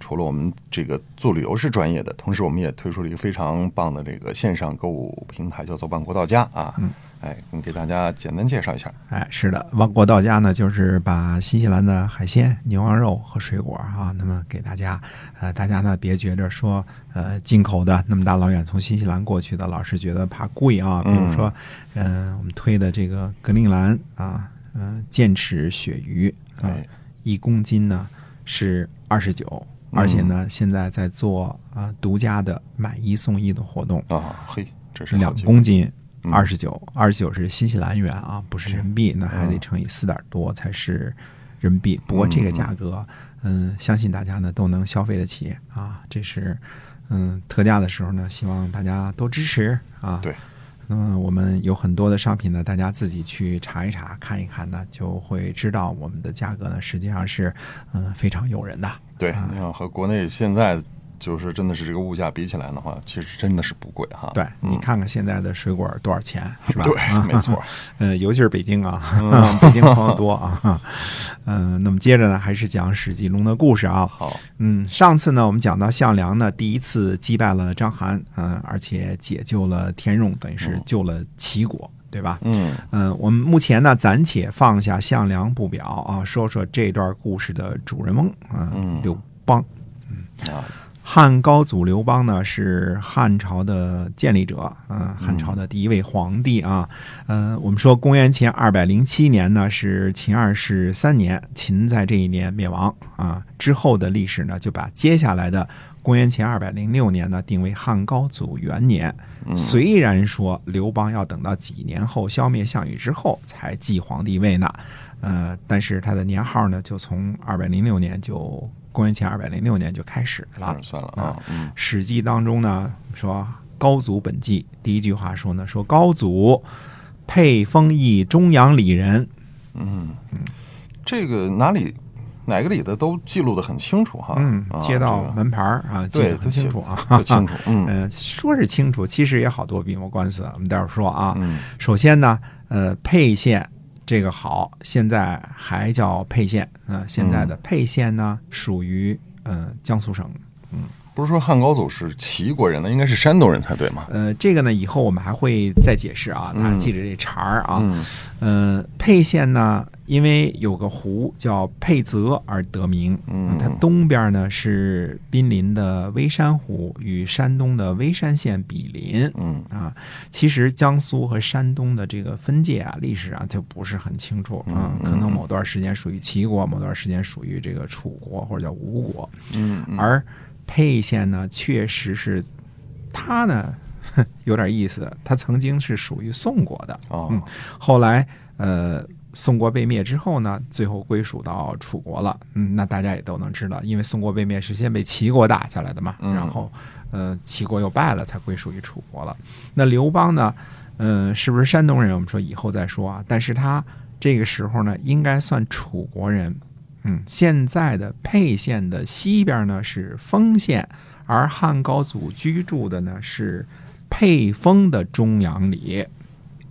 除了我们这个做旅游是专业的，同时我们也推出了一个非常棒的这个线上购物平台，叫做万国到家啊。嗯哎，你给大家简单介绍一下。哎，是的，万国到家呢，就是把新西兰的海鲜、牛羊肉和水果啊，那么给大家，呃，大家呢别觉着说，呃，进口的那么大老远从新西兰过去的，老是觉得怕贵啊。比如说，嗯、我们推的这个格陵兰啊，嗯、剑齿鳕鱼啊，哎，一公斤呢是二十九，而且呢，现在在做啊、独家的买一送一的活动，啊，嘿，这是两公斤嗯二十九，二十九是新西兰元啊，不是人民币，那还得乘以四点多才是人民币。不过这个价格，嗯，相信大家呢都能消费得起啊。这是嗯特价的时候呢，希望大家多支持啊。对。那么我们有很多的商品呢，大家自己去查一查、看一看呢，就会知道我们的价格呢实际上是嗯非常诱人的。对，啊你看和国内现在就是真的是这个物价比起来的话，其实真的是不贵哈。对你嗯看看现在的水果多少钱，是吧？对啊，没错。呃，尤其是北京啊，北京朋友多啊。嗯、那么接着呢，还是讲《史记》中的故事啊。好，嗯，上次呢，我们讲到项梁呢，第一次击败了章邯，嗯、而且解救了田荣，等于是救了齐国，对吧？嗯，嗯，我们目前呢，暂且放下项梁不表啊，说说这段故事的主人翁啊，嗯刘邦。啊，汉高祖刘邦呢是汉朝的建立者，啊、汉朝的第一位皇帝啊。呃，我们说公元前二百零七年呢是秦二世三年，秦在这一年灭亡啊。之后的历史呢就把接下来的公元前二百零六年呢定为汉高祖元年。虽然说刘邦要等到几年后消灭项羽之后才继皇帝位呢，呃，但是他的年号呢就从二百零六年就公元前二百零六年就开始了。算了啊，嗯《史记》当中呢说高祖本纪，第一句话说呢说高祖沛丰邑中阳里人，嗯，这个哪里哪个里的都记录的很清楚哈。嗯，啊街道门牌儿啊记对得很清楚啊，都清楚。嗯嗯，说是清楚，其实也好多笔墨官司，我们待会儿说啊。嗯首先呢，呃，沛县这个好，现在还叫沛县，啊，现在的沛县呢属于呃江苏省。不是说汉高祖是齐国人呢，应该是山东人才对吗？呃，这个呢以后我们还会再解释啊，大家嗯记着这茬儿啊。嗯呃，沛县呢，因为有个湖叫沛泽而得名。嗯它东边呢是濒临的微山湖，与山东的微山县比邻。嗯啊，其实江苏和山东的这个分界啊，历史上就不是很清楚啊，嗯可能某段时间属于齐国，某段时间属于这个楚国或者叫吴国。嗯嗯而沛县呢，确实是他呢 有点意思，他曾经是属于宋国的，哦嗯后来呃。宋国被灭之后呢，最后归属到楚国了。嗯，那大家也都能知道，因为宋国被灭是先被齐国打下来的嘛，嗯然后呃齐国又败了，才归属于楚国了。那刘邦呢，呃，是不是山东人？我们说以后再说啊。但是他这个时候呢，应该算楚国人。嗯，现在的沛县的西边呢是丰县，而汉高祖居住的呢是沛丰的中阳里。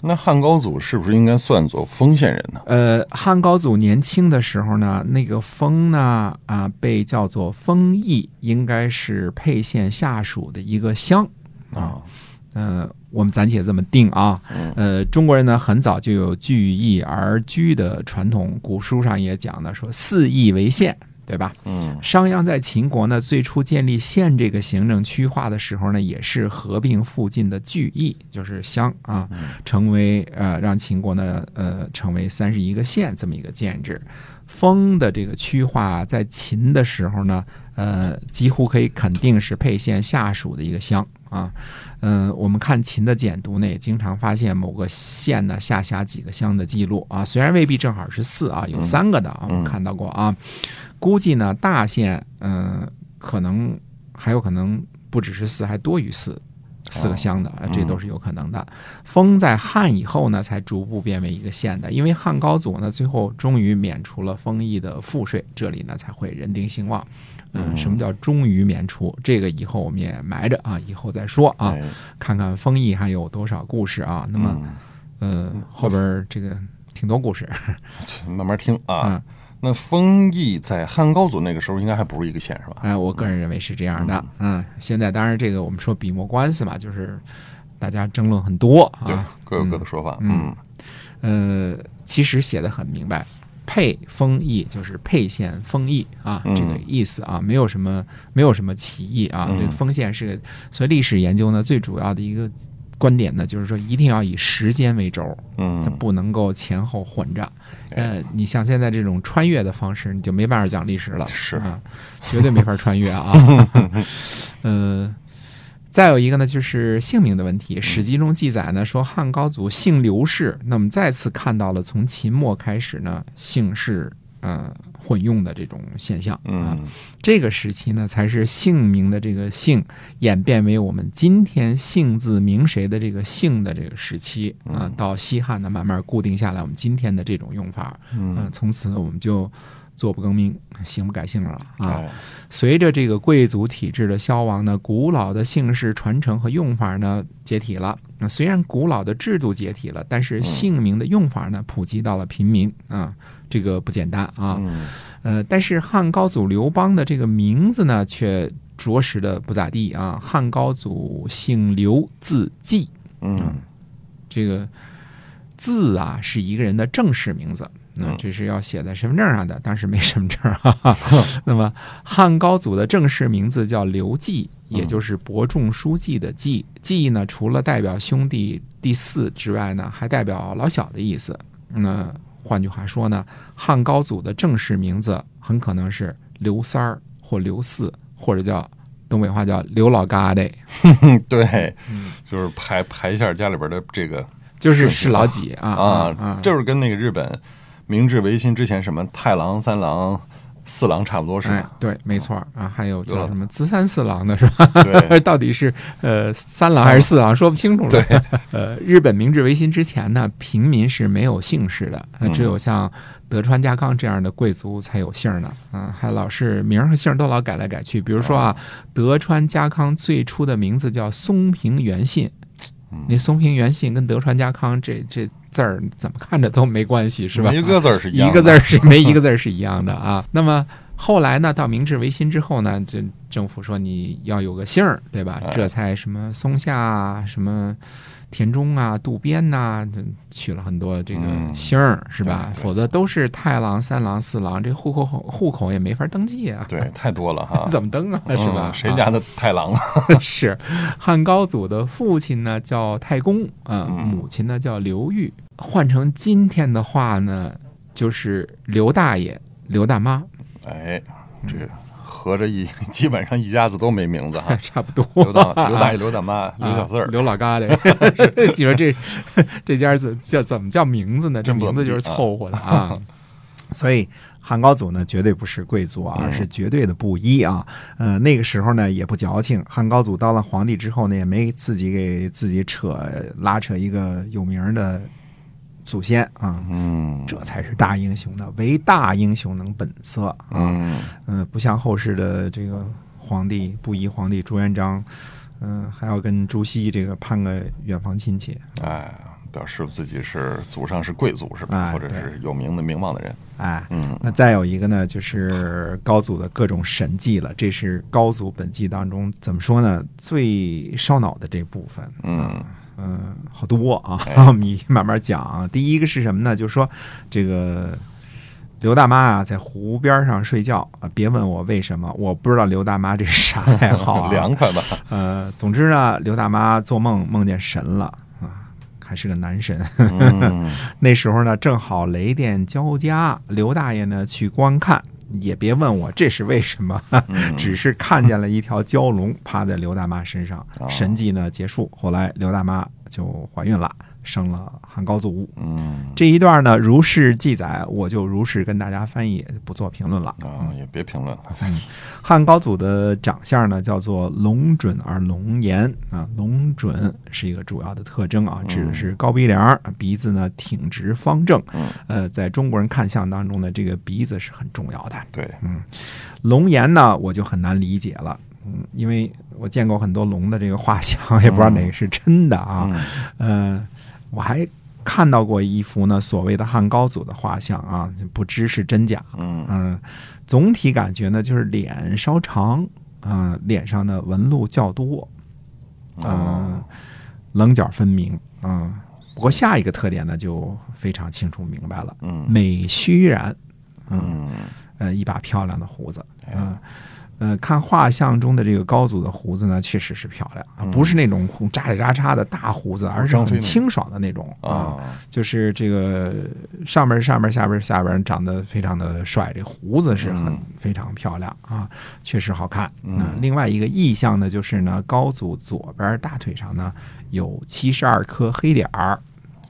那汉高祖是不是应该算作丰县人呢？呃，汉高祖年轻的时候呢，那个丰呢啊被叫做丰邑，应该是沛县下属的一个乡啊。呃，我们暂且这么定啊。呃，中国人呢很早就有聚义而居的传统，古书上也讲的说四义为县，对吧？嗯商鞅在秦国呢，最初建立县这个行政区划的时候呢，也是合并附近的聚邑，就是乡啊，成为呃让秦国呢呃成为三十一个县这么一个建制。封的这个区划在秦的时候呢，呃，几乎可以肯定是沛县下属的一个乡啊。嗯、我们看秦的简读呢，也经常发现某个县呢下辖几个乡的记录啊，虽然未必正好是四啊，有三个的啊，我们看到过啊。估计呢，大县嗯、可能还有可能不只是四，还多于四。四个乡的，这都是有可能的。封在汉以后呢，才逐步变为一个县的，因为汉高祖呢，最后终于免除了封邑的赋税，这里呢才会人丁兴旺。嗯，什么叫终于免除？这个以后我们也埋着啊，以后再说啊。看看封邑还有多少故事啊？那么，呃，后边这个挺多故事，慢慢听啊。那丰邑在汉高祖那个时候应该还不是一个县是吧？哎，我个人认为是这样的。嗯，现在当然这个我们说笔墨官司嘛，就是大家争论很多啊，各有各的说法。嗯，呃，其实写的很明白，沛丰邑就是沛县丰邑啊，这个意思啊，没有什么没有什么歧义啊。这个丰县是个，所以历史研究呢最主要的一个。观点呢，就是说一定要以时间为轴，嗯，它不能够前后混着。呃，你像现在这种穿越的方式，你就没办法讲历史了，是啊，绝对没法穿越啊。嗯，再有一个呢，就是姓名的问题。《史记》中记载呢，说汉高祖姓刘氏，那么再次看到了从秦末开始呢，姓氏。呃，混用的这种现象啊，这个时期呢，才是姓名的这个姓演变为我们今天姓字名谁的这个姓的这个时期啊。到西汉呢，慢慢固定下来我们今天的这种用法。嗯，从此我们就坐不更名，姓不改姓了啊。随着这个贵族体制的消亡呢，古老的姓氏传承和用法呢解体了。那虽然古老的制度解体了，但是姓名的用法呢普及到了平民啊。这个不简单啊，呃，但是汉高祖刘邦的这个名字呢，却着实的不咋地啊。汉高祖姓刘，字季，嗯，这个字啊是一个人的正式名字，那这是要写在身份证上的，当时没身份证啊。那么汉高祖的正式名字叫刘季，也就是伯仲叔季的季。季呢，除了代表兄弟第四之外呢，还代表老小的意思。那换句话说呢，汉高祖的正式名字很可能是刘三儿或刘四，或者叫东北话叫刘老疙瘩。对，就是排排一下家里边的这个，就是是老几啊啊，就是跟那个日本明治维新之前什么太郎、三郎。四郎差不多是吧？对，没错啊。还有叫什么“资三四郎”的是吧？对，到底是呃三郎还是四郎，说不清楚了。对，呃，日本明治维新之前呢，平民是没有姓氏的，只有像德川家康这样的贵族才有姓呢。嗯，还老是名和姓都老改来改去。比如说啊，德川家康最初的名字叫松平元信，那松平元信跟德川家康这这。字儿怎么看着都没关系，是吧？一个字儿是一个字儿是没一个字儿是一样的啊。那么后来呢？到明治维新之后呢？这政府说你要有个姓儿，对吧？这才什么松下什么。田中啊，渡边呐，取了很多这个姓儿，是吧？否则都是太郎、三郎、四郎，这户口户口也没法登记啊。对，太多了哈，怎么登啊？是吧？谁家的太郎啊？是汉高祖的父亲呢，叫太公啊，母亲呢叫刘裕。换成今天的话呢，就是刘大爷、刘大妈。哎，这个。合着一 基本上一家子都没名字哈，差不多。刘大刘大爷、刘大妈、刘小四儿、刘老疙瘩。你说这这家子叫怎么叫名字呢？这名字就是凑合的啊。所以汉高祖呢，绝对不是贵族啊，而是绝对的布衣啊。呃，那个时候呢，也不矫情。汉高祖当了皇帝之后呢，也没自己给自己扯拉扯一个有名的。祖先啊，嗯，这才是大英雄的，唯大英雄能本色啊，嗯，不像后世的这个皇帝，布衣皇帝朱元璋，嗯，还要跟朱熹这个攀个远房亲戚，哎，表示自己是祖上是贵族是吧？或者是有名的名望的人，哎，嗯，那再有一个呢，就是高祖的各种神迹了，这是高祖本纪当中怎么说呢？最烧脑的这部分，嗯。嗯，好多啊，我们 慢慢讲。第一个是什么呢？就是说，这个刘大妈啊，在湖边上睡觉啊。别问我为什么，我不知道刘大妈这是啥爱好，凉快吧？呃，总之呢，刘大妈做梦梦见神了啊，还是个男神。那时候呢，正好雷电交加，刘大爷呢去观看。也别问我这是为什么，只是看见了一条蛟龙趴在刘大妈身上，神迹呢结束。后来刘大妈就怀孕了，生了汉高祖。嗯这一段呢，如是记载，我就如是跟大家翻译，不做评论了。啊，也别评论了。汉高祖的长相呢，叫做龙准而龙颜啊，龙准是一个主要的特征啊，指的是高鼻梁，鼻子呢挺直方正。嗯呃，在中国人看相当中呢，这个鼻子是很重要的。对，嗯龙颜呢，我就很难理解了。嗯，因为我见过很多龙的这个画像，也不知道哪个是真的啊。嗯呃，我还看到过一幅呢所谓的汉高祖的画像啊，不知是真假。嗯嗯，总体感觉呢就是脸稍长，啊、脸上的纹路较多，嗯、哦棱角分明，嗯。不过下一个特点呢就非常清楚明白了，嗯美须然，嗯，嗯呃，一把漂亮的胡子，哎嗯。呃，看画像中的这个高祖的胡子呢，确实是漂亮，啊不是那种胡扎里扎叉的大胡子，而是很清爽的那种啊。啊，就是这个上边上边下边下边长得非常的帅，这胡子是很嗯非常漂亮啊，确实好看。嗯那另外一个意象呢，就是呢，高祖左边大腿上呢有七十二颗黑点儿。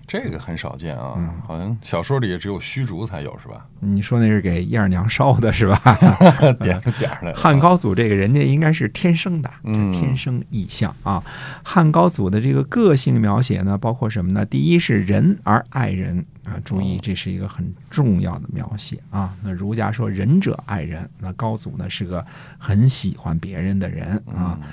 这个很少见啊，嗯好像小说里也只有虚竹才有是吧？你说那是给燕儿娘烧的是吧？点出点儿来了。汉高祖这个人家应该是天生的，天生异象啊。汉高祖的这个个性描写呢，包括什么呢？第一是仁而爱人啊，注意这是一个很重要的描写啊。那儒家说仁者爱人，那高祖呢是个很喜欢别人的人啊。嗯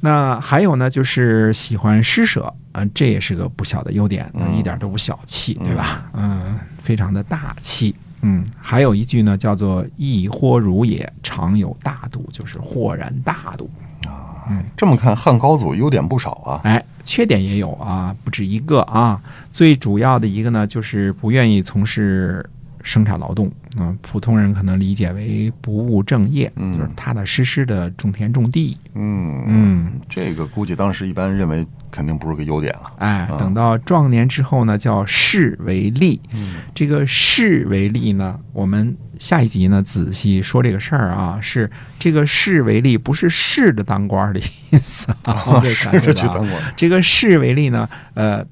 那还有呢，就是喜欢施舍，嗯、这也是个不小的优点，那嗯一点都不小气，对吧？嗯，非常的大气。嗯，还有一句呢，叫做“亦豁如也，常有大度”，就是豁然大度啊。嗯。这么看，汉高祖优点不少啊。哎，缺点也有啊，不止一个啊。最主要的一个呢，就是不愿意从事生产劳动。嗯、普通人可能理解为不务正业，嗯就是踏踏实实的种田种地。嗯嗯，这个估计当时一般认为肯定不是个优点了。哎，啊等到壮年之后呢，叫士为利。嗯这个士为利呢，我们下一集呢仔细说这个事儿啊，是这个士为利，不是士的当官的意思啊。是感觉啊去当官。这个士为利呢，呃，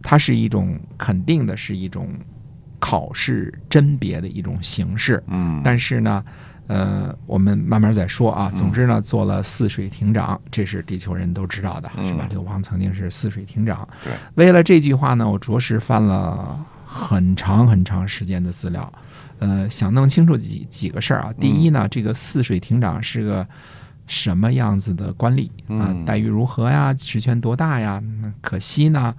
它是一种肯定的，是一种考试甄别的一种形式。嗯，但是呢，呃，我们慢慢再说啊。总之呢，做了泗水亭长，这是地球人都知道的，是吧嗯？刘邦曾经是泗水亭长。对，为了这句话呢，我着实翻了很长很长时间的资料，呃，想弄清楚几几个事儿啊。第一呢，这个泗水亭长是个。什么样子的官吏啊、嗯待遇如何呀？职权多大呀？那可惜呢，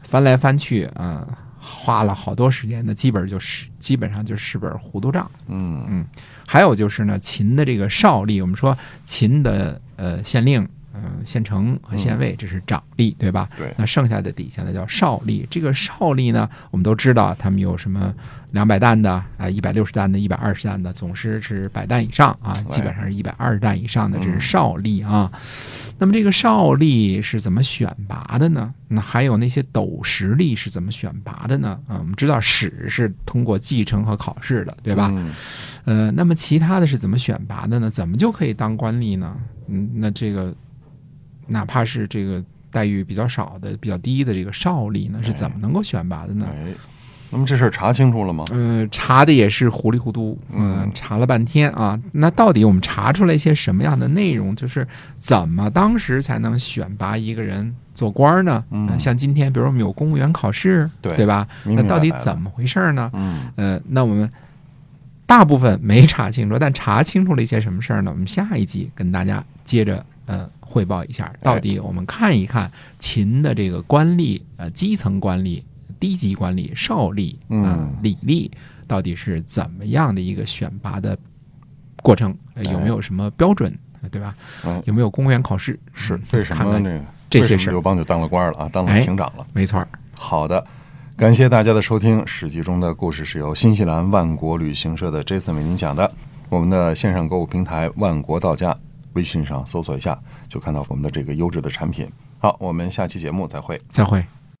翻来翻去啊、花了好多时间那，基本就是基本上就是本糊涂账。嗯还有就是呢，秦的这个少吏，我们说秦的呃县令、嗯、县城和县尉，这是长吏，对吧？对那剩下的底下呢叫少吏。这个少吏呢，我们都知道他们有什么两百担的啊，一百六十担的，一百二十担的，总之是百担以上啊，基本上是一百二十担以上的，这是少吏啊。那么这个少吏是怎么选拔的呢？那还有那些斗实吏是怎么选拔的呢？啊，我们知道史是通过继承和考试的，对吧？嗯呃，那么其他的是怎么选拔的呢？怎么就可以当官吏呢？嗯，那这个哪怕是这个待遇比较少的、比较低的这个少吏呢，是怎么能够选拔的呢？哎，那么这事儿查清楚了吗？嗯、查的也是糊里糊涂，嗯、嗯查了半天啊。那到底我们查出来一些什么样的内容？就是怎么当时才能选拔一个人做官儿呢？嗯呃像今天，比如我们有公务员考试，对对吧？明那到底怎么回事儿呢？嗯呃，那我们大部分没查清楚，但查清楚了一些什么事儿呢？我们下一集跟大家接着呃汇报一下，到底我们看一看秦的这个官吏，呃，基层官吏、低级官吏、少吏、呃嗯礼吏，到底是怎么样的一个选拔的过程？呃有没有什么标准？呃对吧？嗯，有没有公务员考试？是嗯为什么这个这些事刘邦就当了官了啊？当了哎亭长了。没错，好的，感谢大家的收听，《史记》中的故事是由新西兰万国旅行社的 Jason 为您讲的。我们的线上购物平台万国到家，微信上搜索一下就看到我们的这个优质的产品。好，我们下期节目再会。再会。